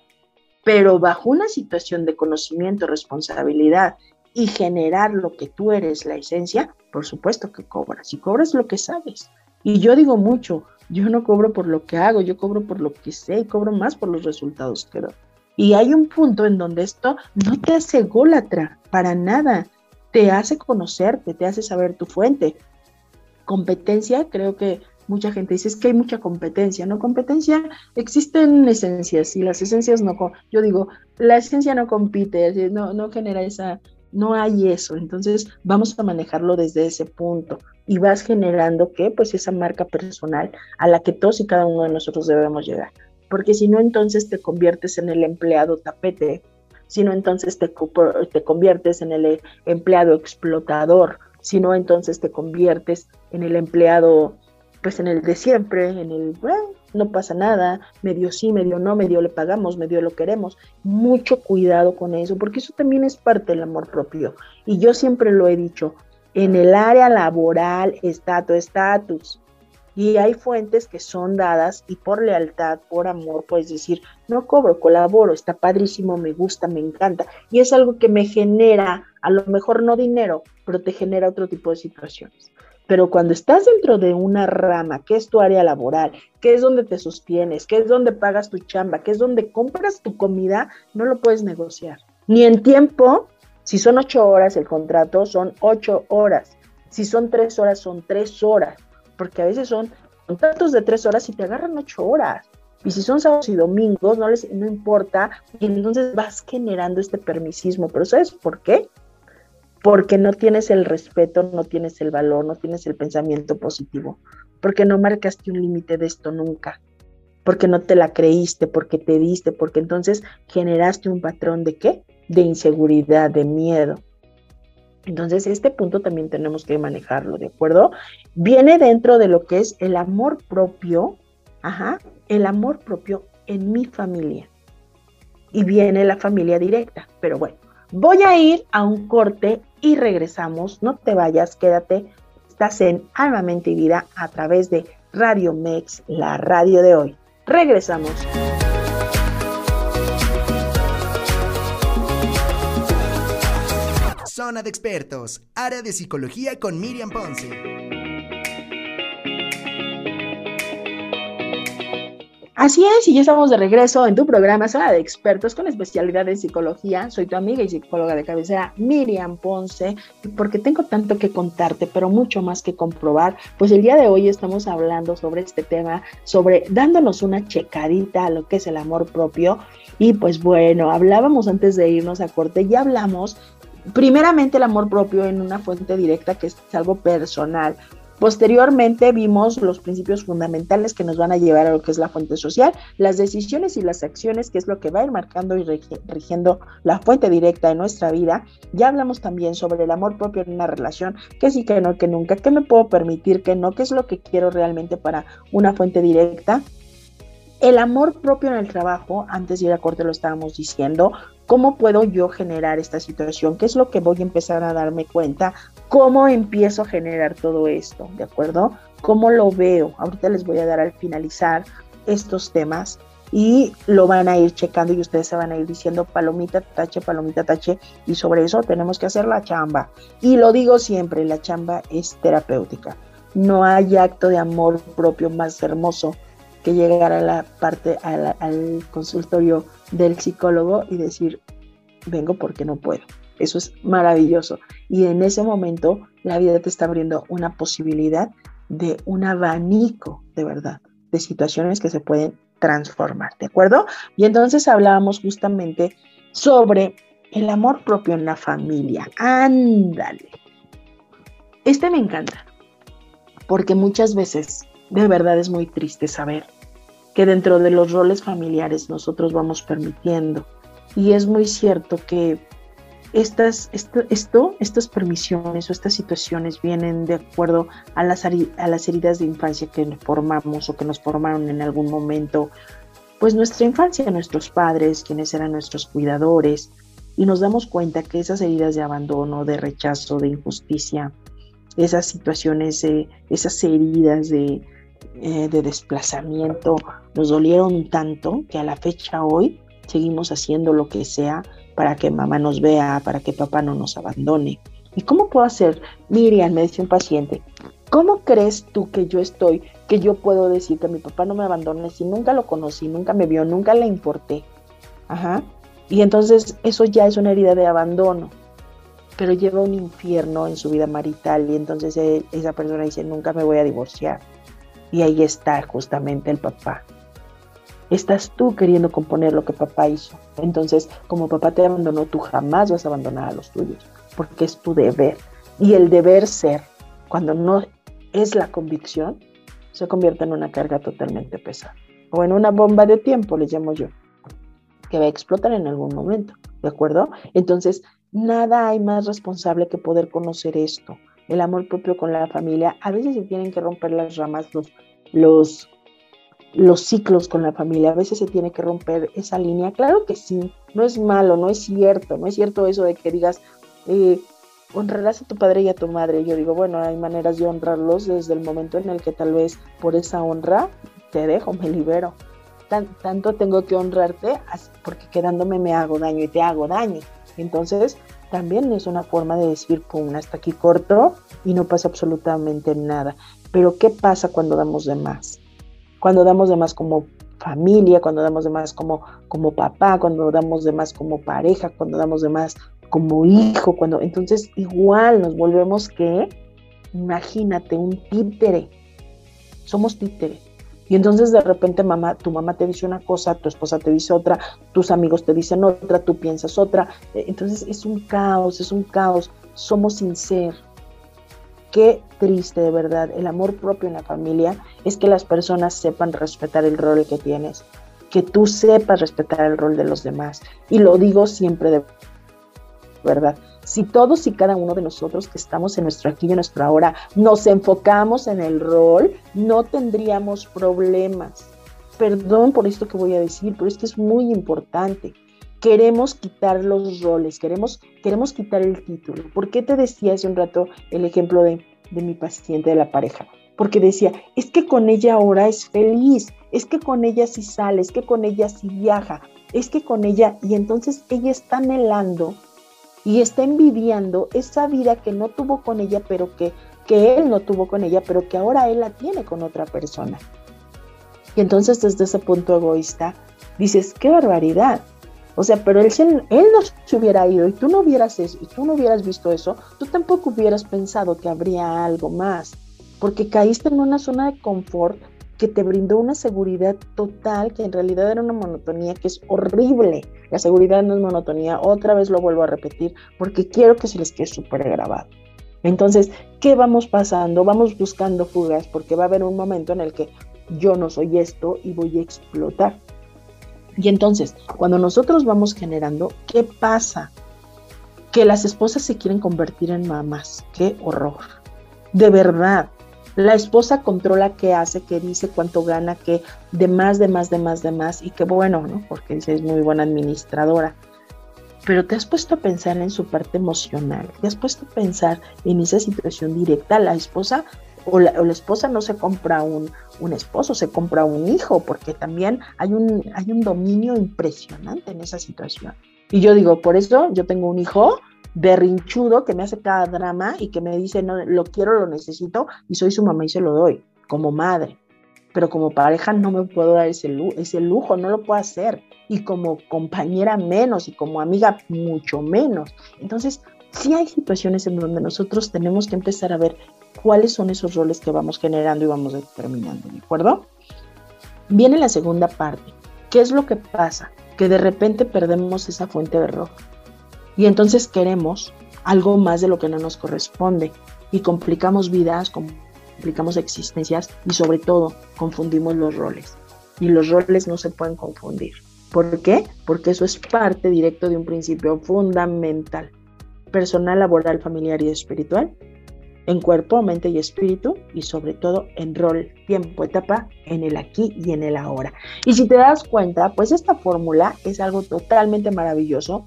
B: Pero bajo una situación de conocimiento, responsabilidad y generar lo que tú eres, la esencia, por supuesto que cobras. Y cobras lo que sabes. Y yo digo mucho, yo no cobro por lo que hago, yo cobro por lo que sé y cobro más por los resultados que doy. Y hay un punto en donde esto no te hace gólatra para nada, te hace conocerte, te hace saber tu fuente. Competencia, creo que mucha gente dice es que hay mucha competencia, ¿no? Competencia, existen esencias y las esencias no, yo digo, la esencia no compite, no, no genera esa, no hay eso, entonces vamos a manejarlo desde ese punto y vas generando que pues esa marca personal a la que todos y cada uno de nosotros debemos llegar porque si no entonces te conviertes en el empleado tapete, si no entonces te, te conviertes en el empleado explotador, si no entonces te conviertes en el empleado, pues en el de siempre, en el, bueno, no pasa nada, medio sí, medio no, medio le pagamos, medio lo queremos. Mucho cuidado con eso, porque eso también es parte del amor propio. Y yo siempre lo he dicho, en el área laboral está tu estatus. Y hay fuentes que son dadas y por lealtad, por amor, puedes decir, no cobro, colaboro, está padrísimo, me gusta, me encanta. Y es algo que me genera, a lo mejor no dinero, pero te genera otro tipo de situaciones. Pero cuando estás dentro de una rama, que es tu área laboral, que es donde te sostienes, que es donde pagas tu chamba, que es donde compras tu comida, no lo puedes negociar. Ni en tiempo, si son ocho horas el contrato, son ocho horas. Si son tres horas, son tres horas porque a veces son contratos de tres horas y te agarran ocho horas. Y si son sábados y domingos, no les no importa, y entonces vas generando este permisismo. Pero ¿sabes por qué? Porque no tienes el respeto, no tienes el valor, no tienes el pensamiento positivo, porque no marcaste un límite de esto nunca, porque no te la creíste, porque te diste, porque entonces generaste un patrón de qué? De inseguridad, de miedo. Entonces, este punto también tenemos que manejarlo, ¿de acuerdo? Viene dentro de lo que es el amor propio, ajá, el amor propio en mi familia. Y viene la familia directa, pero bueno, voy a ir a un corte y regresamos. No te vayas, quédate. Estás en Alma, Mente y Vida a través de Radio Mex, la radio de hoy. Regresamos.
A: Zona de expertos, área de psicología con Miriam Ponce.
B: Así es, y ya estamos de regreso en tu programa Zona de Expertos con especialidad en psicología. Soy tu amiga y psicóloga de cabecera Miriam Ponce, porque tengo tanto que contarte, pero mucho más que comprobar. Pues el día de hoy estamos hablando sobre este tema, sobre dándonos una checadita a lo que es el amor propio. Y pues bueno, hablábamos antes de irnos a corte, ya hablamos primeramente el amor propio en una fuente directa que es algo personal. Posteriormente vimos los principios fundamentales que nos van a llevar a lo que es la fuente social, las decisiones y las acciones, que es lo que va a ir marcando y rigiendo la fuente directa de nuestra vida. Ya hablamos también sobre el amor propio en una relación, que sí, que no, que nunca, que me puedo permitir, que no, qué es lo que quiero realmente para una fuente directa. El amor propio en el trabajo, antes de ir a corte lo estábamos diciendo, ¿cómo puedo yo generar esta situación? ¿Qué es lo que voy a empezar a darme cuenta? ¿Cómo empiezo a generar todo esto? ¿De acuerdo? ¿Cómo lo veo? Ahorita les voy a dar al finalizar estos temas y lo van a ir checando y ustedes se van a ir diciendo palomita, tache, palomita, tache y sobre eso tenemos que hacer la chamba. Y lo digo siempre, la chamba es terapéutica. No hay acto de amor propio más hermoso que llegar a la parte, al consultorio del psicólogo y decir, vengo porque no puedo. Eso es maravilloso. Y en ese momento la vida te está abriendo una posibilidad de un abanico de verdad, de situaciones que se pueden transformar, ¿de acuerdo? Y entonces hablábamos justamente sobre el amor propio en la familia. Ándale. Este me encanta, porque muchas veces de verdad es muy triste saber que dentro de los roles familiares nosotros vamos permitiendo. Y es muy cierto que estas, esto, estas permisiones o estas situaciones vienen de acuerdo a las, a las heridas de infancia que formamos o que nos formaron en algún momento, pues nuestra infancia, nuestros padres, quienes eran nuestros cuidadores, y nos damos cuenta que esas heridas de abandono, de rechazo, de injusticia, esas situaciones, esas heridas de, eh, de desplazamiento nos dolieron tanto que a la fecha hoy seguimos haciendo lo que sea para que mamá nos vea, para que papá no nos abandone. ¿Y cómo puedo hacer? Miriam, me dice un paciente, ¿cómo crees tú que yo estoy, que yo puedo decir que mi papá no me abandone si nunca lo conocí, nunca me vio, nunca le importé? Ajá. Y entonces eso ya es una herida de abandono, pero lleva un infierno en su vida marital y entonces eh, esa persona dice, nunca me voy a divorciar. Y ahí está justamente el papá. Estás tú queriendo componer lo que papá hizo. Entonces, como papá te abandonó, tú jamás vas a abandonar a los tuyos, porque es tu deber. Y el deber ser, cuando no es la convicción, se convierte en una carga totalmente pesada. O en una bomba de tiempo, le llamo yo, que va a explotar en algún momento. ¿De acuerdo? Entonces, nada hay más responsable que poder conocer esto el amor propio con la familia, a veces se tienen que romper las ramas, los, los, los ciclos con la familia, a veces se tiene que romper esa línea. Claro que sí, no es malo, no es cierto, no es cierto eso de que digas, eh, honrarás a tu padre y a tu madre. Yo digo, bueno, hay maneras de honrarlos desde el momento en el que tal vez por esa honra te dejo, me libero. Tanto tengo que honrarte porque quedándome me hago daño y te hago daño. Entonces, también es una forma de decir, pum, hasta aquí corto y no pasa absolutamente nada. Pero ¿qué pasa cuando damos de más? Cuando damos de más como familia, cuando damos de más como, como papá, cuando damos de más como pareja, cuando damos de más como hijo, cuando entonces igual nos volvemos que, imagínate, un títere. Somos títeres. Y entonces de repente mamá, tu mamá te dice una cosa, tu esposa te dice otra, tus amigos te dicen otra, tú piensas otra. E, entonces es un caos, es un caos. Somos sin ser. Qué triste de verdad. El amor propio en la familia es que las personas sepan respetar el rol que tienes, que tú sepas respetar el rol de los demás. Y lo digo siempre de verdad. Si todos y cada uno de nosotros que estamos en nuestro aquí y en nuestro ahora nos enfocamos en el rol, no tendríamos problemas. Perdón por esto que voy a decir, pero es que es muy importante. Queremos quitar los roles, queremos, queremos quitar el título. ¿Por qué te decía hace un rato el ejemplo de, de mi paciente de la pareja? Porque decía, es que con ella ahora es feliz, es que con ella sí sale, es que con ella sí viaja, es que con ella, y entonces ella está anhelando y está envidiando esa vida que no tuvo con ella, pero que, que él no tuvo con ella, pero que ahora él la tiene con otra persona. Y entonces desde ese punto egoísta dices, qué barbaridad. O sea, pero él, él no se hubiera ido y tú no hubieras y tú no hubieras visto eso, tú tampoco hubieras pensado que habría algo más, porque caíste en una zona de confort que te brindó una seguridad total, que en realidad era una monotonía que es horrible. La seguridad no es monotonía, otra vez lo vuelvo a repetir, porque quiero que se les quede súper grabado. Entonces, ¿qué vamos pasando? Vamos buscando fugas, porque va a haber un momento en el que yo no soy esto y voy a explotar. Y entonces, cuando nosotros vamos generando, ¿qué pasa? Que las esposas se quieren convertir en mamás. ¡Qué horror! De verdad, la esposa controla qué hace, qué dice, cuánto gana, qué de más, de más, de más, de más, y qué bueno, ¿no? Porque dice es muy buena administradora. Pero te has puesto a pensar en su parte emocional, te has puesto a pensar en esa situación directa. La esposa o la, esposa no se compra un, un, esposo, se compra un hijo, porque también hay un, hay un dominio impresionante en esa situación. Y yo digo, por eso yo tengo un hijo berrinchudo que me hace cada drama y que me dice, no, lo quiero, lo necesito y soy su mamá y se lo doy, como madre. Pero como pareja no me puedo dar ese, ese lujo, no lo puedo hacer. Y como compañera menos y como amiga mucho menos. Entonces, sí hay situaciones en donde nosotros tenemos que empezar a ver cuáles son esos roles que vamos generando y vamos determinando, ¿de acuerdo? Viene la segunda parte. ¿Qué es lo que pasa? Que de repente perdemos esa fuente de error y entonces queremos algo más de lo que no nos corresponde y complicamos vidas, complicamos existencias y sobre todo confundimos los roles. Y los roles no se pueden confundir. ¿Por qué? Porque eso es parte directo de un principio fundamental. Personal, laboral, familiar y espiritual. En cuerpo, mente y espíritu. Y sobre todo en rol, tiempo, etapa, en el aquí y en el ahora. Y si te das cuenta, pues esta fórmula es algo totalmente maravilloso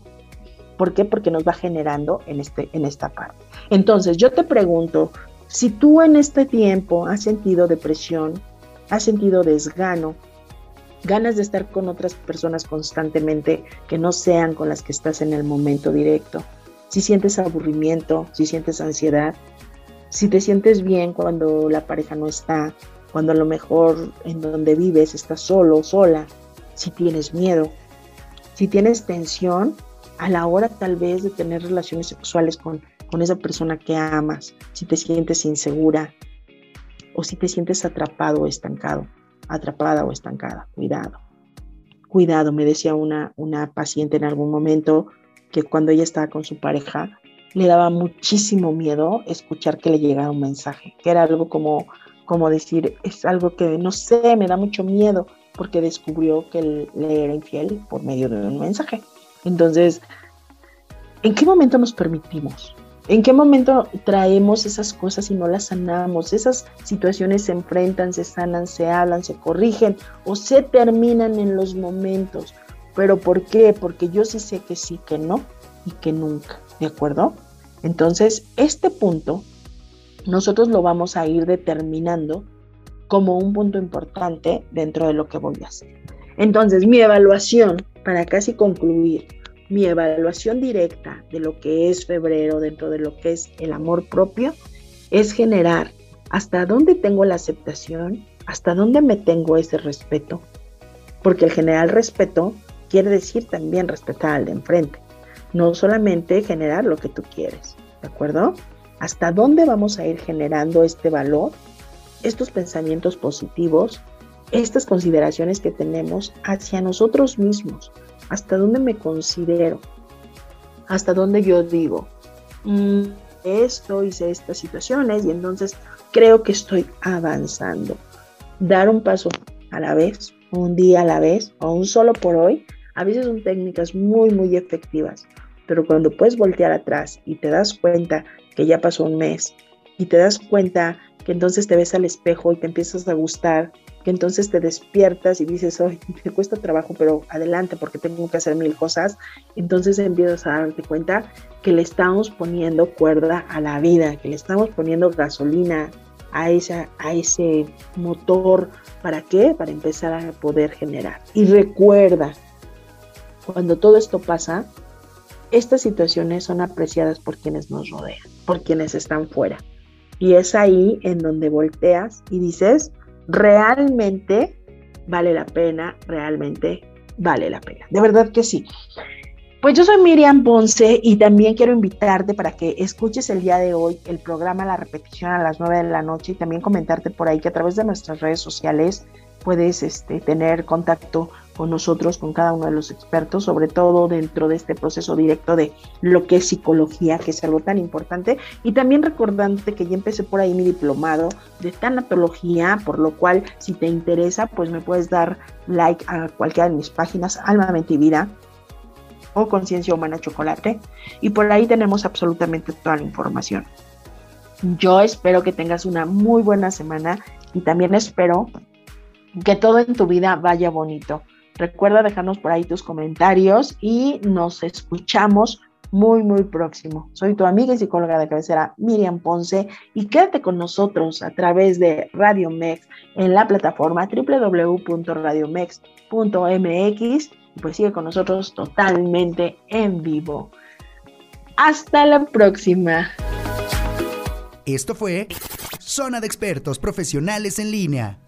B: ¿Por qué? Porque nos va generando en, este, en esta parte. Entonces, yo te pregunto, si tú en este tiempo has sentido depresión, has sentido desgano, ganas de estar con otras personas constantemente que no sean con las que estás en el momento directo, si sientes aburrimiento, si sientes ansiedad, si te sientes bien cuando la pareja no está, cuando a lo mejor en donde vives estás solo, sola, si tienes miedo, si tienes tensión, a la hora tal vez de tener relaciones sexuales con, con esa persona que amas, si te sientes insegura o si te sientes atrapado o estancado, atrapada o estancada, cuidado. Cuidado, me decía una, una paciente en algún momento que cuando ella estaba con su pareja, le daba muchísimo miedo escuchar que le llegara un mensaje, que era algo como, como decir, es algo que no sé, me da mucho miedo, porque descubrió que le era infiel por medio de un mensaje. Entonces, ¿en qué momento nos permitimos? ¿En qué momento traemos esas cosas y no las sanamos? Esas situaciones se enfrentan, se sanan, se hablan, se corrigen o se terminan en los momentos. ¿Pero por qué? Porque yo sí sé que sí, que no y que nunca. ¿De acuerdo? Entonces, este punto nosotros lo vamos a ir determinando como un punto importante dentro de lo que voy a hacer. Entonces, mi evaluación para casi concluir, mi evaluación directa de lo que es febrero dentro de lo que es el amor propio es generar hasta dónde tengo la aceptación, hasta dónde me tengo ese respeto. Porque el generar respeto quiere decir también respetar al de enfrente, no solamente generar lo que tú quieres, ¿de acuerdo? ¿Hasta dónde vamos a ir generando este valor, estos pensamientos positivos, estas consideraciones que tenemos hacia nosotros mismos, hasta dónde me considero, hasta dónde yo digo, mm, esto hice estas situaciones y entonces creo que estoy avanzando. Dar un paso a la vez, un día a la vez o un solo por hoy, a veces son técnicas muy, muy efectivas pero cuando puedes voltear atrás y te das cuenta que ya pasó un mes y te das cuenta que entonces te ves al espejo y te empiezas a gustar, que entonces te despiertas y dices, hoy me cuesta trabajo, pero adelante porque tengo que hacer mil cosas, entonces empiezas a darte cuenta que le estamos poniendo cuerda a la vida, que le estamos poniendo gasolina a, esa, a ese motor. ¿Para qué? Para empezar a poder generar. Y recuerda, cuando todo esto pasa, estas situaciones son apreciadas por quienes nos rodean, por quienes están fuera. Y es ahí en donde volteas y dices, realmente vale la pena, realmente vale la pena. De verdad que sí. Pues yo soy Miriam Ponce y también quiero invitarte para que escuches el día de hoy el programa La Repetición a las 9 de la noche y también comentarte por ahí que a través de nuestras redes sociales puedes este, tener contacto con nosotros, con cada uno de los expertos, sobre todo dentro de este proceso directo de lo que es psicología, que es algo tan importante. Y también recordante que ya empecé por ahí mi diplomado de tanatología, por lo cual si te interesa, pues me puedes dar like a cualquiera de mis páginas, Alma Mente y Vida o Conciencia Humana Chocolate. Y por ahí tenemos absolutamente toda la información. Yo espero que tengas una muy buena semana y también espero que todo en tu vida vaya bonito. Recuerda dejarnos por ahí tus comentarios y nos escuchamos muy, muy próximo. Soy tu amiga y psicóloga de cabecera Miriam Ponce y quédate con nosotros a través de Radio Mex en la plataforma www.radiomex.mx pues sigue con nosotros totalmente en vivo. Hasta la próxima.
A: Esto fue Zona de Expertos Profesionales en Línea.